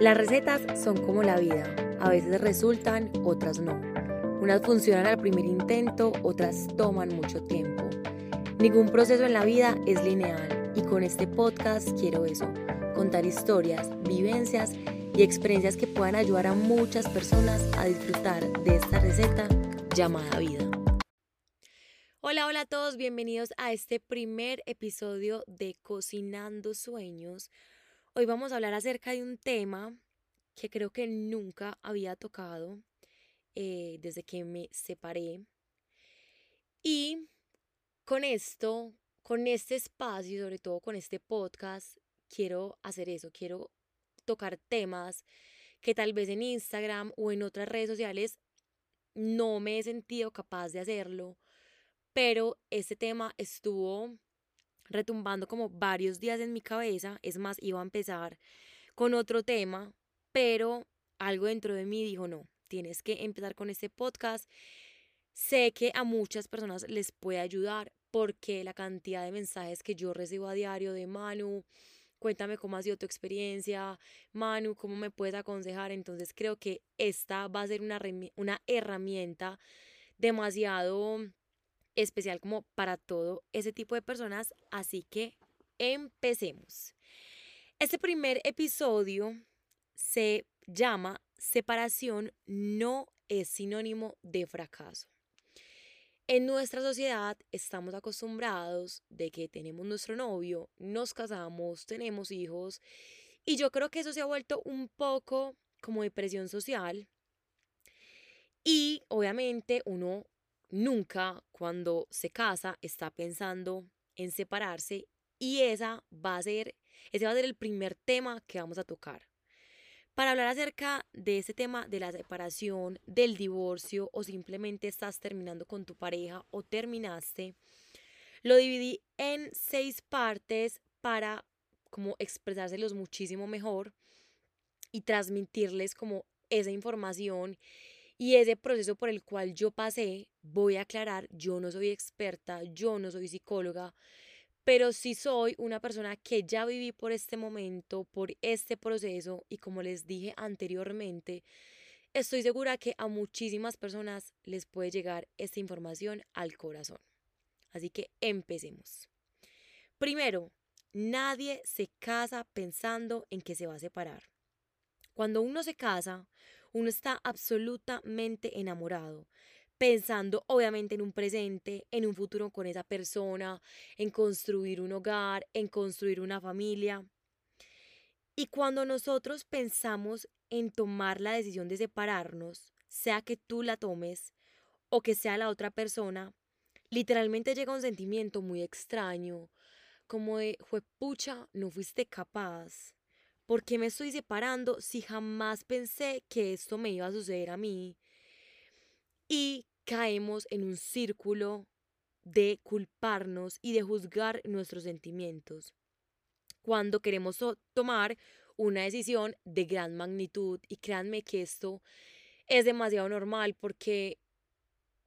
Las recetas son como la vida, a veces resultan, otras no. Unas funcionan al primer intento, otras toman mucho tiempo. Ningún proceso en la vida es lineal y con este podcast quiero eso, contar historias, vivencias y experiencias que puedan ayudar a muchas personas a disfrutar de esta receta llamada vida. Hola, hola a todos, bienvenidos a este primer episodio de Cocinando Sueños. Hoy vamos a hablar acerca de un tema que creo que nunca había tocado eh, desde que me separé. Y con esto, con este espacio, sobre todo con este podcast, quiero hacer eso, quiero tocar temas que tal vez en Instagram o en otras redes sociales no me he sentido capaz de hacerlo, pero este tema estuvo retumbando como varios días en mi cabeza. Es más, iba a empezar con otro tema, pero algo dentro de mí dijo, no, tienes que empezar con este podcast. Sé que a muchas personas les puede ayudar porque la cantidad de mensajes que yo recibo a diario de Manu, cuéntame cómo ha sido tu experiencia, Manu, cómo me puedes aconsejar. Entonces creo que esta va a ser una, una herramienta demasiado especial como para todo ese tipo de personas, así que empecemos. Este primer episodio se llama Separación no es sinónimo de fracaso. En nuestra sociedad estamos acostumbrados de que tenemos nuestro novio, nos casamos, tenemos hijos y yo creo que eso se ha vuelto un poco como de presión social y obviamente uno nunca cuando se casa está pensando en separarse y esa va a ser, ese va a ser el primer tema que vamos a tocar. Para hablar acerca de ese tema de la separación, del divorcio o simplemente estás terminando con tu pareja o terminaste, lo dividí en seis partes para como expresárselos muchísimo mejor y transmitirles como esa información y ese proceso por el cual yo pasé, voy a aclarar, yo no soy experta, yo no soy psicóloga, pero sí soy una persona que ya viví por este momento, por este proceso y como les dije anteriormente, estoy segura que a muchísimas personas les puede llegar esta información al corazón. Así que empecemos. Primero, nadie se casa pensando en que se va a separar. Cuando uno se casa, uno está absolutamente enamorado, pensando obviamente en un presente, en un futuro con esa persona, en construir un hogar, en construir una familia. Y cuando nosotros pensamos en tomar la decisión de separarnos, sea que tú la tomes o que sea la otra persona, literalmente llega un sentimiento muy extraño, como de, pucha, no fuiste capaz, ¿Por qué me estoy separando si jamás pensé que esto me iba a suceder a mí? Y caemos en un círculo de culparnos y de juzgar nuestros sentimientos. Cuando queremos tomar una decisión de gran magnitud, y créanme que esto es demasiado normal porque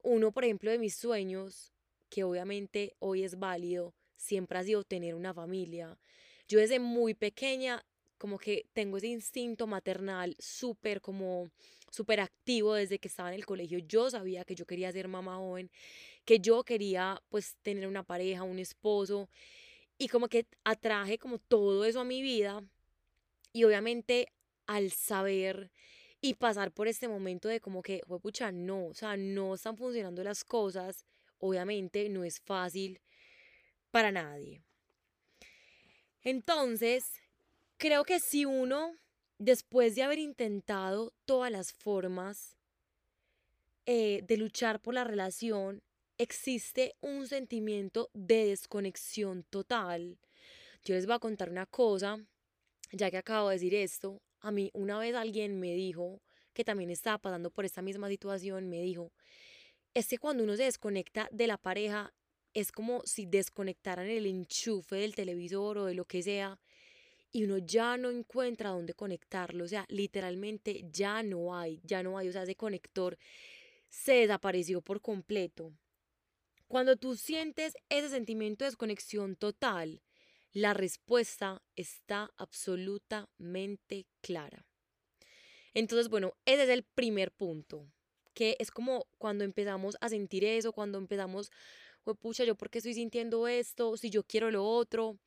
uno, por ejemplo, de mis sueños, que obviamente hoy es válido, siempre ha sido tener una familia. Yo desde muy pequeña como que tengo ese instinto maternal súper como súper activo desde que estaba en el colegio. Yo sabía que yo quería ser mamá joven, que yo quería pues tener una pareja, un esposo y como que atraje como todo eso a mi vida y obviamente al saber y pasar por este momento de como que, pucha, no, o sea, no están funcionando las cosas, obviamente no es fácil para nadie. Entonces, Creo que si uno, después de haber intentado todas las formas eh, de luchar por la relación, existe un sentimiento de desconexión total. Yo les voy a contar una cosa, ya que acabo de decir esto, a mí una vez alguien me dijo, que también estaba pasando por esta misma situación, me dijo, es que cuando uno se desconecta de la pareja, es como si desconectaran el enchufe del televisor o de lo que sea y uno ya no encuentra dónde conectarlo, o sea, literalmente ya no hay, ya no hay, o sea, ese conector se desapareció por completo. Cuando tú sientes ese sentimiento de desconexión total, la respuesta está absolutamente clara. Entonces, bueno, ese es el primer punto, que es como cuando empezamos a sentir eso, cuando empezamos, pucha, yo por qué estoy sintiendo esto, si yo quiero lo otro.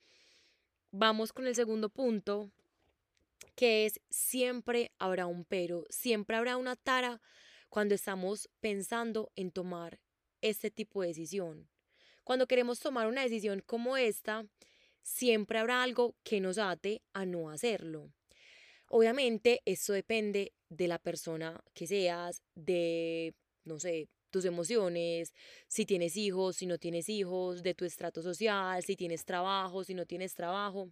Vamos con el segundo punto, que es siempre habrá un pero, siempre habrá una tara cuando estamos pensando en tomar este tipo de decisión. Cuando queremos tomar una decisión como esta, siempre habrá algo que nos ate a no hacerlo. Obviamente, esto depende de la persona que seas, de, no sé, tus emociones, si tienes hijos, si no tienes hijos, de tu estrato social, si tienes trabajo, si no tienes trabajo.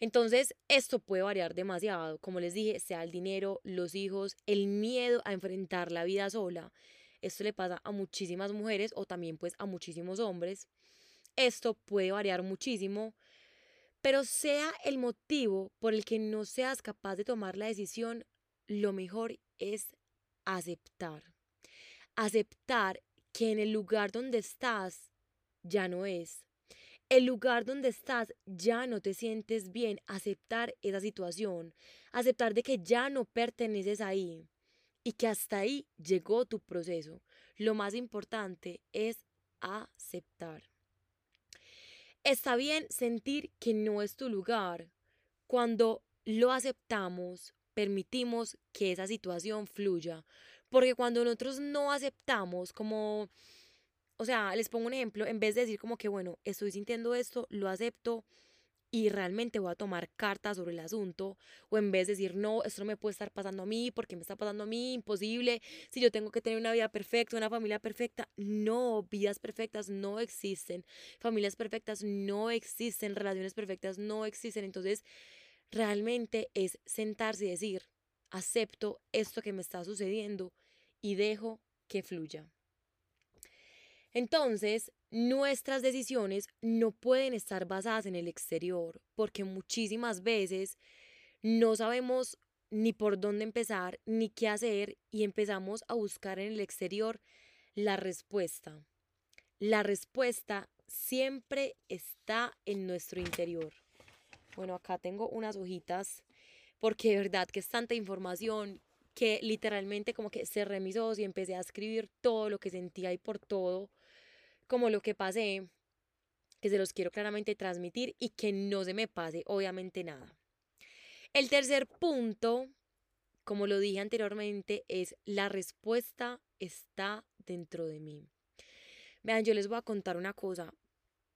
Entonces, esto puede variar demasiado, como les dije, sea el dinero, los hijos, el miedo a enfrentar la vida sola. Esto le pasa a muchísimas mujeres o también pues a muchísimos hombres. Esto puede variar muchísimo, pero sea el motivo por el que no seas capaz de tomar la decisión, lo mejor es aceptar. Aceptar que en el lugar donde estás ya no es el lugar donde estás ya no te sientes bien, aceptar esa situación, aceptar de que ya no perteneces ahí y que hasta ahí llegó tu proceso. Lo más importante es aceptar. Está bien sentir que no es tu lugar. Cuando lo aceptamos, permitimos que esa situación fluya. Porque cuando nosotros no aceptamos como o sea, les pongo un ejemplo, en vez de decir como que, bueno, estoy sintiendo esto, lo acepto y realmente voy a tomar cartas sobre el asunto, o en vez de decir, no, esto no me puede estar pasando a mí, porque me está pasando a mí, imposible, si yo tengo que tener una vida perfecta, una familia perfecta, no, vidas perfectas no existen, familias perfectas no existen, relaciones perfectas no existen, entonces realmente es sentarse y decir, acepto esto que me está sucediendo y dejo que fluya. Entonces, nuestras decisiones no pueden estar basadas en el exterior, porque muchísimas veces no sabemos ni por dónde empezar, ni qué hacer, y empezamos a buscar en el exterior la respuesta. La respuesta siempre está en nuestro interior. Bueno, acá tengo unas hojitas, porque de verdad que es tanta información que literalmente como que cerré mis ojos y empecé a escribir todo lo que sentía y por todo como lo que pasé, que se los quiero claramente transmitir y que no se me pase obviamente nada. El tercer punto, como lo dije anteriormente, es la respuesta está dentro de mí. Vean, yo les voy a contar una cosa.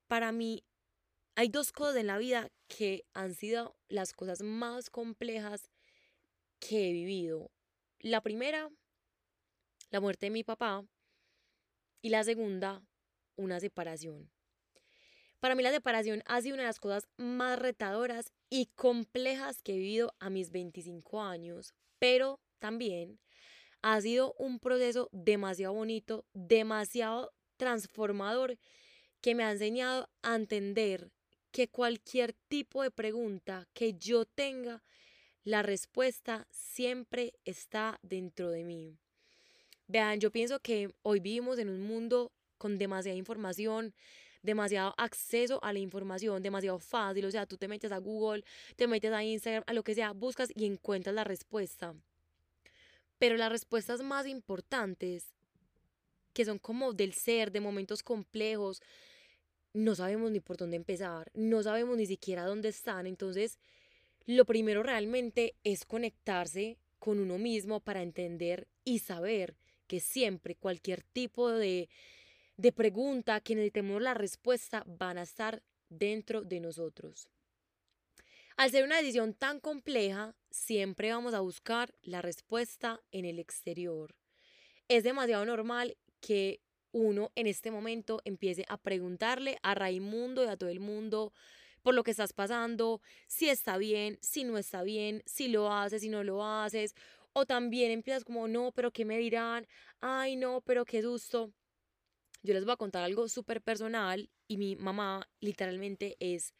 Para mí hay dos cosas en la vida que han sido las cosas más complejas que he vivido. La primera, la muerte de mi papá. Y la segunda, una separación. Para mí la separación ha sido una de las cosas más retadoras y complejas que he vivido a mis 25 años, pero también ha sido un proceso demasiado bonito, demasiado transformador, que me ha enseñado a entender que cualquier tipo de pregunta que yo tenga, la respuesta siempre está dentro de mí. Vean, yo pienso que hoy vivimos en un mundo con demasiada información, demasiado acceso a la información, demasiado fácil. O sea, tú te metes a Google, te metes a Instagram, a lo que sea, buscas y encuentras la respuesta. Pero las respuestas más importantes, que son como del ser, de momentos complejos, no sabemos ni por dónde empezar, no sabemos ni siquiera dónde están. Entonces, lo primero realmente es conectarse con uno mismo para entender y saber que siempre cualquier tipo de de pregunta que necesitemos la respuesta van a estar dentro de nosotros. Al ser una decisión tan compleja, siempre vamos a buscar la respuesta en el exterior. Es demasiado normal que uno en este momento empiece a preguntarle a Raimundo y a todo el mundo por lo que estás pasando, si está bien, si no está bien, si lo haces, si no lo haces, o también empiezas como, no, pero ¿qué me dirán? Ay, no, pero qué susto. Yo les voy a contar algo súper personal y mi mamá literalmente es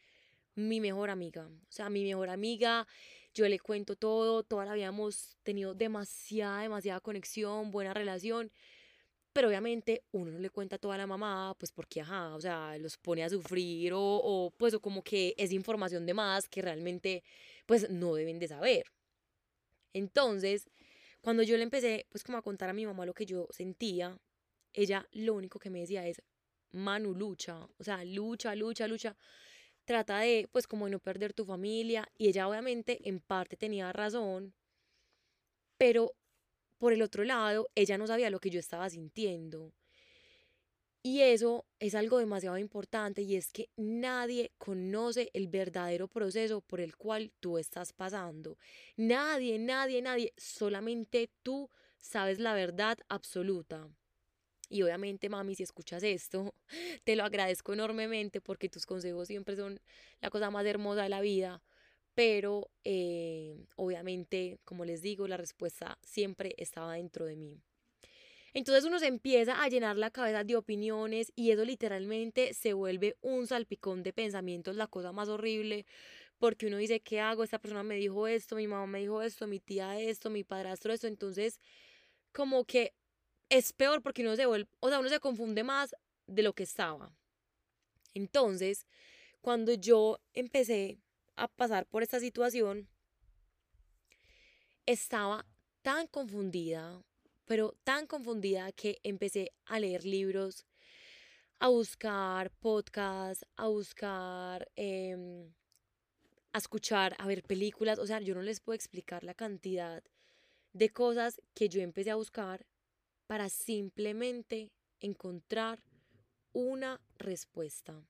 mi mejor amiga. O sea, mi mejor amiga, yo le cuento todo, toda la hemos tenido demasiada, demasiada conexión, buena relación. Pero obviamente uno no le cuenta todo a la mamá, pues porque, ajá, o sea, los pone a sufrir o, o pues o como que es información de más que realmente pues no deben de saber. Entonces, cuando yo le empecé pues como a contar a mi mamá lo que yo sentía, ella lo único que me decía es, Manu, lucha, o sea, lucha, lucha, lucha, trata de pues como de no perder tu familia y ella obviamente en parte tenía razón, pero por el otro lado, ella no sabía lo que yo estaba sintiendo. Y eso es algo demasiado importante y es que nadie conoce el verdadero proceso por el cual tú estás pasando. Nadie, nadie, nadie, solamente tú sabes la verdad absoluta. Y obviamente, mami, si escuchas esto, te lo agradezco enormemente porque tus consejos siempre son la cosa más hermosa de la vida. Pero eh, obviamente, como les digo, la respuesta siempre estaba dentro de mí. Entonces uno se empieza a llenar la cabeza de opiniones y eso literalmente se vuelve un salpicón de pensamientos, la cosa más horrible, porque uno dice, ¿qué hago? Esta persona me dijo esto, mi mamá me dijo esto, mi tía esto, mi padrastro esto, entonces como que es peor porque uno se o sea, uno se confunde más de lo que estaba. Entonces, cuando yo empecé a pasar por esta situación, estaba tan confundida, pero tan confundida que empecé a leer libros, a buscar podcasts, a buscar, em, a escuchar, a ver películas. O sea, yo no les puedo explicar la cantidad de cosas que yo empecé a buscar para simplemente encontrar una respuesta.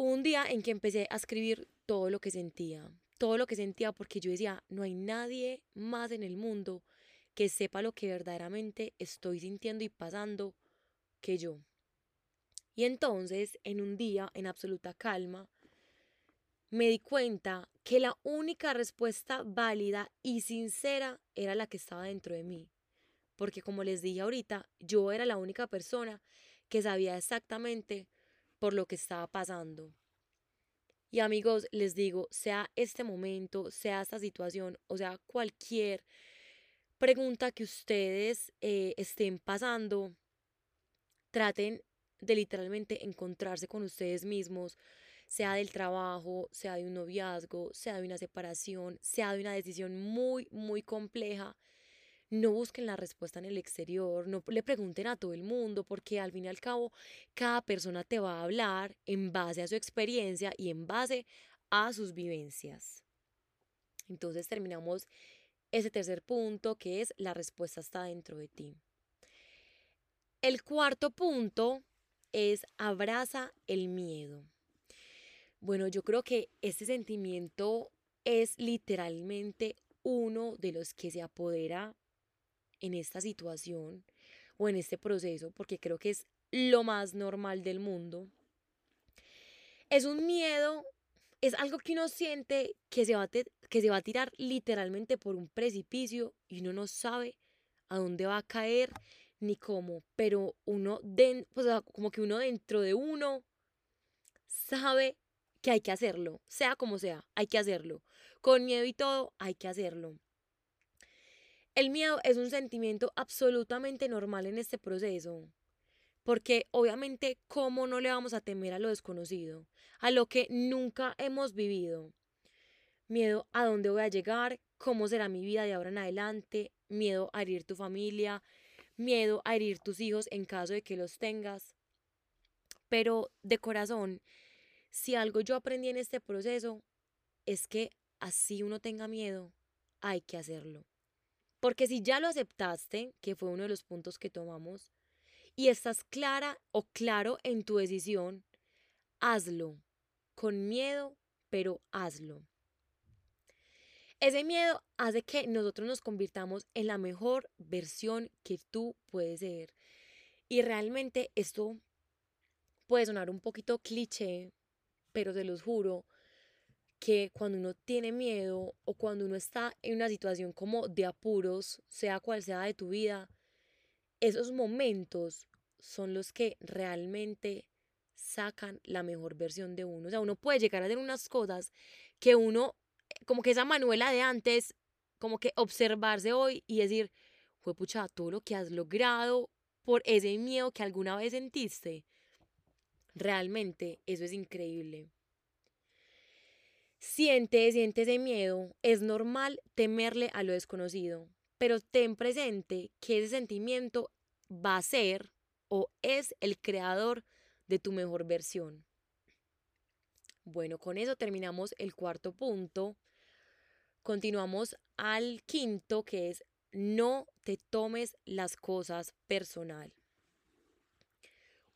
Un día en que empecé a escribir todo lo que sentía, todo lo que sentía porque yo decía, no hay nadie más en el mundo que sepa lo que verdaderamente estoy sintiendo y pasando que yo. Y entonces, en un día, en absoluta calma, me di cuenta que la única respuesta válida y sincera era la que estaba dentro de mí. Porque como les dije ahorita, yo era la única persona que sabía exactamente por lo que estaba pasando. Y amigos, les digo, sea este momento, sea esta situación, o sea, cualquier pregunta que ustedes eh, estén pasando, traten de literalmente encontrarse con ustedes mismos, sea del trabajo, sea de un noviazgo, sea de una separación, sea de una decisión muy, muy compleja. No busquen la respuesta en el exterior, no le pregunten a todo el mundo, porque al fin y al cabo cada persona te va a hablar en base a su experiencia y en base a sus vivencias. Entonces terminamos ese tercer punto que es la respuesta está dentro de ti. El cuarto punto es abraza el miedo. Bueno, yo creo que este sentimiento es literalmente uno de los que se apodera en esta situación o en este proceso, porque creo que es lo más normal del mundo. Es un miedo es algo que uno siente que se, va a que se va a tirar literalmente por un precipicio y uno no sabe a dónde va a caer ni cómo, pero uno, den, pues, como que uno dentro de uno sabe que hay que hacerlo, sea como sea, hay que hacerlo. Con miedo y todo, hay que hacerlo. El miedo es un sentimiento absolutamente normal en este proceso. Porque obviamente, ¿cómo no le vamos a temer a lo desconocido? A lo que nunca hemos vivido. Miedo a dónde voy a llegar, cómo será mi vida de ahora en adelante, miedo a herir tu familia, miedo a herir tus hijos en caso de que los tengas. Pero de corazón, si algo yo aprendí en este proceso, es que así uno tenga miedo, hay que hacerlo. Porque si ya lo aceptaste, que fue uno de los puntos que tomamos, y estás clara o claro en tu decisión, hazlo. Con miedo, pero hazlo. Ese miedo hace que nosotros nos convirtamos en la mejor versión que tú puedes ser. Y realmente esto puede sonar un poquito cliché, pero se los juro que cuando uno tiene miedo o cuando uno está en una situación como de apuros, sea cual sea de tu vida, esos momentos son los que realmente sacan la mejor versión de uno. O sea, uno puede llegar a hacer unas cosas que uno, como que esa Manuela de antes, como que observarse hoy y decir, fue pucha, todo lo que has logrado por ese miedo que alguna vez sentiste. Realmente eso es increíble. Siente, siente ese miedo. Es normal temerle a lo desconocido, pero ten presente que ese sentimiento va a ser o es el creador de tu mejor versión. Bueno, con eso terminamos el cuarto punto. Continuamos al quinto, que es no te tomes las cosas personal.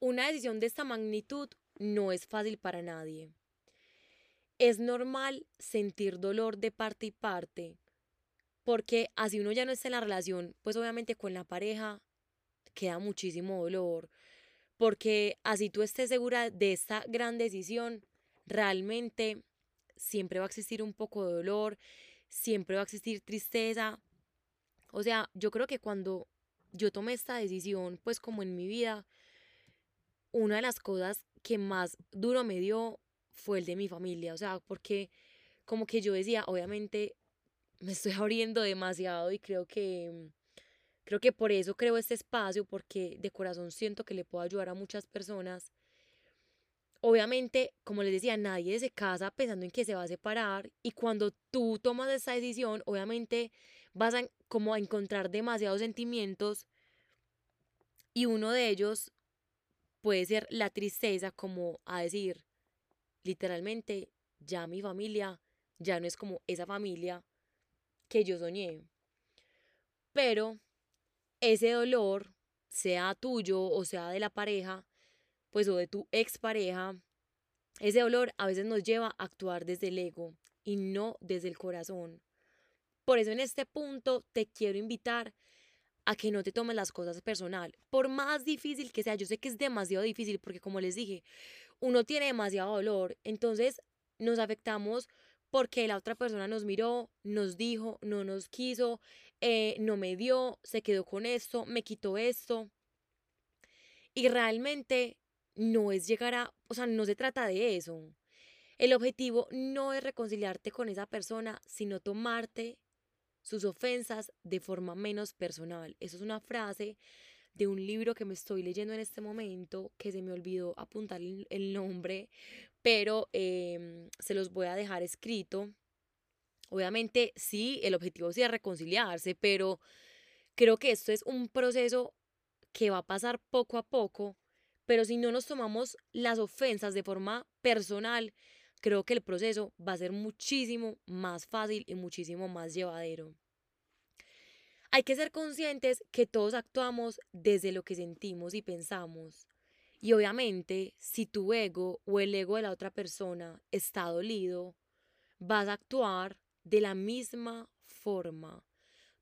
Una decisión de esta magnitud no es fácil para nadie. Es normal sentir dolor de parte y parte, porque así uno ya no está en la relación, pues obviamente con la pareja queda muchísimo dolor, porque así tú estés segura de esta gran decisión, realmente siempre va a existir un poco de dolor, siempre va a existir tristeza. O sea, yo creo que cuando yo tomé esta decisión, pues como en mi vida, una de las cosas que más duro me dio fue el de mi familia, o sea, porque como que yo decía, obviamente me estoy abriendo demasiado y creo que creo que por eso creo este espacio porque de corazón siento que le puedo ayudar a muchas personas. Obviamente, como les decía, nadie se casa pensando en que se va a separar y cuando tú tomas esa decisión, obviamente vas a como a encontrar demasiados sentimientos y uno de ellos puede ser la tristeza, como a decir, literalmente, ya mi familia ya no es como esa familia que yo soñé. Pero ese dolor, sea tuyo o sea de la pareja, pues o de tu expareja, ese dolor a veces nos lleva a actuar desde el ego y no desde el corazón. Por eso en este punto te quiero invitar a que no te tomes las cosas personal. Por más difícil que sea, yo sé que es demasiado difícil porque como les dije, uno tiene demasiado dolor, entonces nos afectamos porque la otra persona nos miró, nos dijo, no nos quiso, eh, no me dio, se quedó con esto, me quitó esto. Y realmente no es llegar a, o sea, no se trata de eso. El objetivo no es reconciliarte con esa persona, sino tomarte sus ofensas de forma menos personal. Eso es una frase de un libro que me estoy leyendo en este momento, que se me olvidó apuntar el nombre, pero em, se los voy a dejar escrito. Obviamente, sí, el objetivo sí es reconciliarse, pero creo que esto es un proceso que va a pasar poco a poco, pero si no nos tomamos las ofensas de forma personal, creo que el proceso va a ser muchísimo más fácil y muchísimo más llevadero. Hay que ser conscientes que todos actuamos desde lo que sentimos y pensamos. Y obviamente, si tu ego o el ego de la otra persona está dolido, vas a actuar de la misma forma.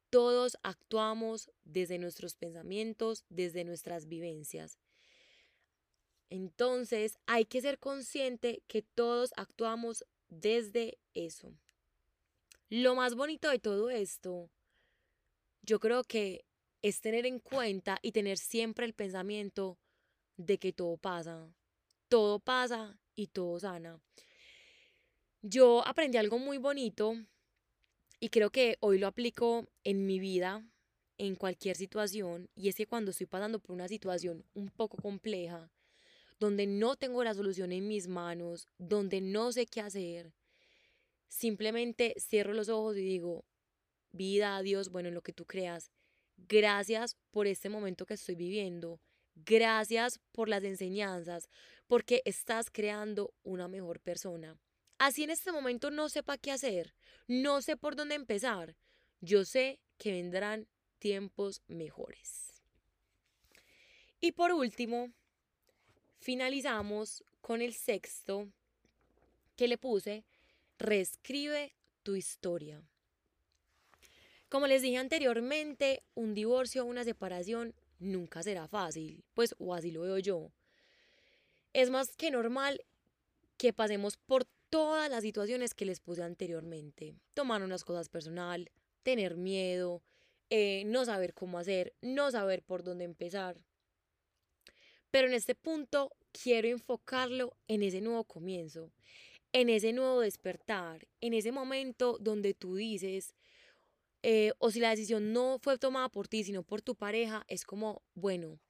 Todos actuamos desde nuestros pensamientos, desde nuestras vivencias. Entonces hay que ser consciente que todos actuamos desde eso. Lo más bonito de todo esto, yo creo que es tener en cuenta y tener siempre el pensamiento de que todo pasa. Todo pasa y todo sana. Yo aprendí algo muy bonito y creo que hoy lo aplico en mi vida, en cualquier situación, y es que cuando estoy pasando por una situación un poco compleja, donde no tengo la solución en mis manos, donde no sé qué hacer, simplemente cierro los ojos y digo, vida, Dios, bueno, en lo que tú creas, gracias por este momento que estoy viviendo, gracias por las enseñanzas, porque estás creando una mejor persona. Así en este momento no sepa qué hacer, no sé por dónde empezar, yo sé que vendrán tiempos mejores. Y por último, finalizamos con el sexto que le puse, reescribe tu historia. Como les dije anteriormente, un divorcio o una separación nunca será fácil, pues o así lo veo yo. Es más que normal que pasemos por todas las situaciones que les puse anteriormente. Tomar unas cosas personal, tener miedo, eh, no saber cómo hacer, no saber por dónde empezar. Pero en este punto quiero enfocarlo en ese nuevo comienzo, en ese nuevo despertar, en ese momento donde tú dices, eh, o si la decisión no fue tomada por ti, sino por tu pareja, es como, bueno,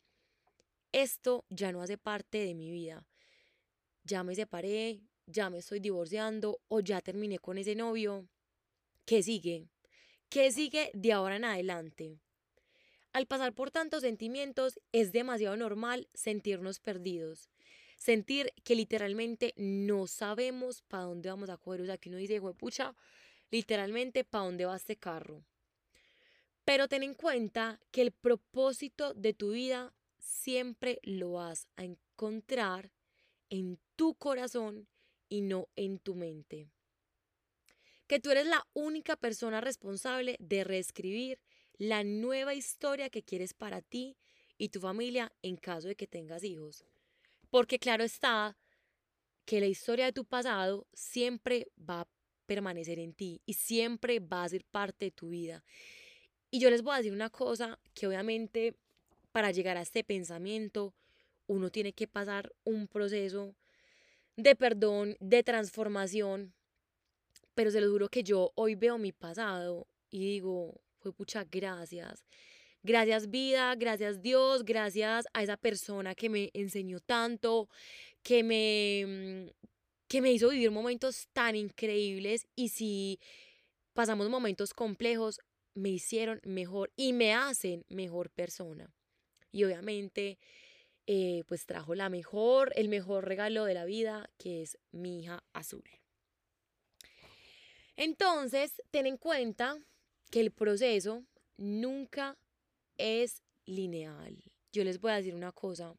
esto ya no hace parte de mi vida. Ya me separé, ya me estoy divorciando o ya terminé con ese novio, ¿qué sigue? ¿Qué sigue de ahora en adelante? Al pasar por tantos sentimientos es demasiado normal sentirnos perdidos. Sentir que literalmente no sabemos para dónde vamos a coger. O sea, que uno dice, pucha, literalmente para dónde va este carro. Pero ten en cuenta que el propósito de tu vida siempre lo vas a encontrar en tu corazón y no en tu mente. Que tú eres la única persona responsable de reescribir la nueva historia que quieres para ti y tu familia en caso de que tengas hijos. Porque claro está que la historia de tu pasado siempre va a permanecer en ti y siempre va a ser parte de tu vida. Y yo les voy a decir una cosa que obviamente para llegar a este pensamiento uno tiene que pasar un proceso de perdón, de transformación, pero se lo juro que yo hoy veo mi pasado y digo, fue pucha, gracias. Gracias vida, gracias Dios, gracias a esa persona que me enseñó tanto, que me, mm, que me hizo vivir momentos tan increíbles y si pasamos momentos complejos, me hicieron mejor y me hacen mejor persona. Y obviamente, eh, pues trajo la mejor, el mejor regalo de la vida, que es mi hija azul. Entonces, ten en cuenta que el proceso nunca es lineal. Yo les voy a decir una cosa,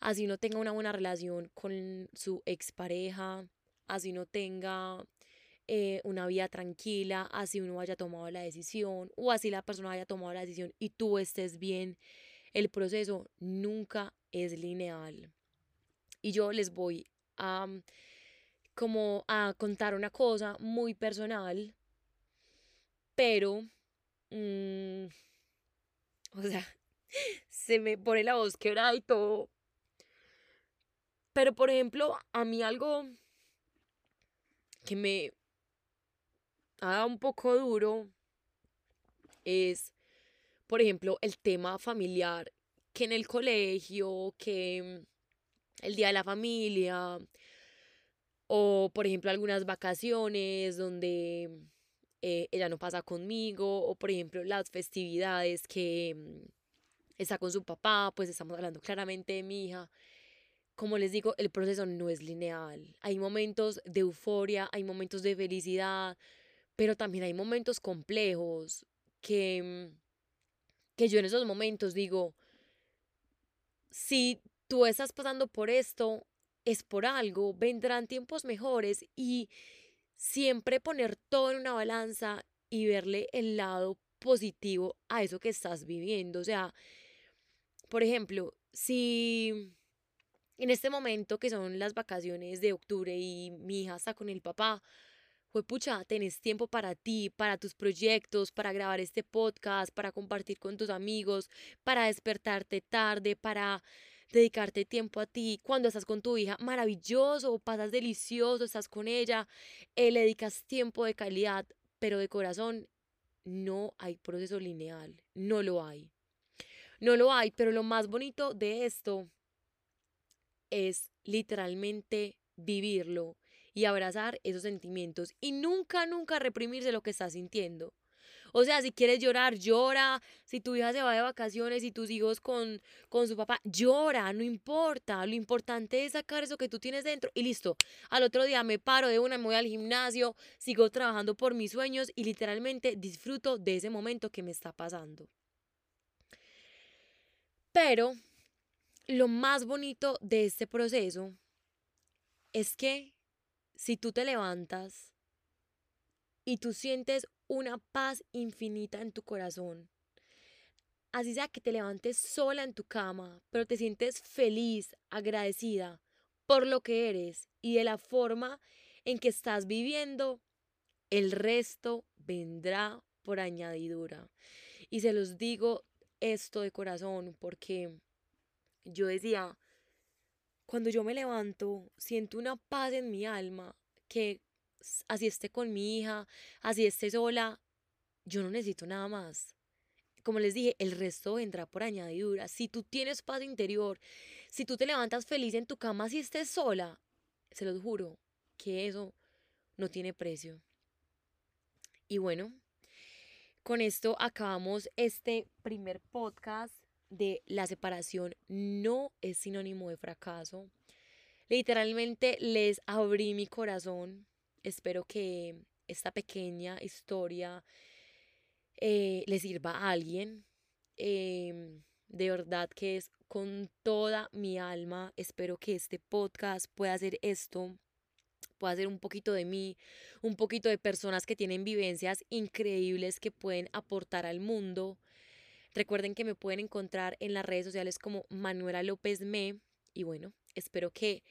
así no tenga una buena relación con su expareja, así no tenga eh, una vida tranquila, así uno haya tomado la decisión o así la persona haya tomado la decisión y tú estés bien, el proceso nunca es lineal. Y yo les voy a como a contar una cosa muy personal, pero Mm, o sea, se me pone la voz quebrada y todo. Pero, por ejemplo, a mí algo que me ha dado un poco duro es, por ejemplo, el tema familiar, que en el colegio, que el día de la familia, o por ejemplo algunas vacaciones donde eh, ella no pasa conmigo, o por ejemplo las festividades que mm, está con su papá, pues estamos hablando claramente de mi hija. Como les digo, el proceso no es lineal. Hay momentos de euforia, hay momentos de felicidad, pero también hay momentos complejos que, mm, que yo en esos momentos digo, si tú estás pasando por esto, es por algo, vendrán tiempos mejores y, siempre poner todo en una balanza y verle el lado positivo a eso que estás viviendo. O sea, por ejemplo, si en este momento que son las vacaciones de octubre y mi hija está con el papá, fue pucha, tenés tiempo para ti, para tus proyectos, para grabar este podcast, para compartir con tus amigos, para despertarte tarde, para dedicarte tiempo a ti. Cuando estás con tu hija, maravilloso, pasas delicioso, estás con ella, eh, le dedicas tiempo de calidad, pero de corazón no hay proceso lineal, no lo hay. No lo hay, pero lo más bonito de esto es literalmente vivirlo y abrazar esos sentimientos y nunca, nunca reprimirse lo que estás sintiendo. O sea, si quieres llorar, llora. Si tu hija se va de vacaciones y tus hijos con, con su papá, llora, no importa. Lo importante es sacar eso que tú tienes dentro y listo. Al otro día me paro de una, me voy al gimnasio, sigo trabajando por mis sueños y literalmente disfruto de ese momento que me está pasando. Pero lo más bonito de este proceso es que si tú te levantas y tú sientes una paz infinita en tu corazón. Así sea que te levantes sola en tu cama, pero te sientes feliz, agradecida por lo que eres y de la forma en que estás viviendo, el resto vendrá por añadidura. Y se los digo esto de corazón porque yo decía, cuando yo me levanto, siento una paz en mi alma que así esté con mi hija, así esté sola, yo no necesito nada más. Como les dije, el resto vendrá por añadidura. Si tú tienes paz interior, si tú te levantas feliz en tu cama, si estés sola, se los juro, que eso no tiene precio. Y bueno, con esto acabamos este primer podcast de la separación no es sinónimo de fracaso. Literalmente les abrí mi corazón. Espero que esta pequeña historia eh, le sirva a alguien. Em, de verdad que es con toda mi alma. Espero que este podcast pueda hacer esto pueda ser un poquito de mí, un poquito de personas que tienen vivencias increíbles que pueden aportar al mundo. Recuerden que me pueden encontrar en las redes sociales como Manuela López Me. Y bueno, espero que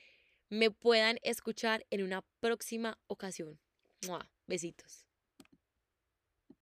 me puedan escuchar en una próxima ocasión. Besitos.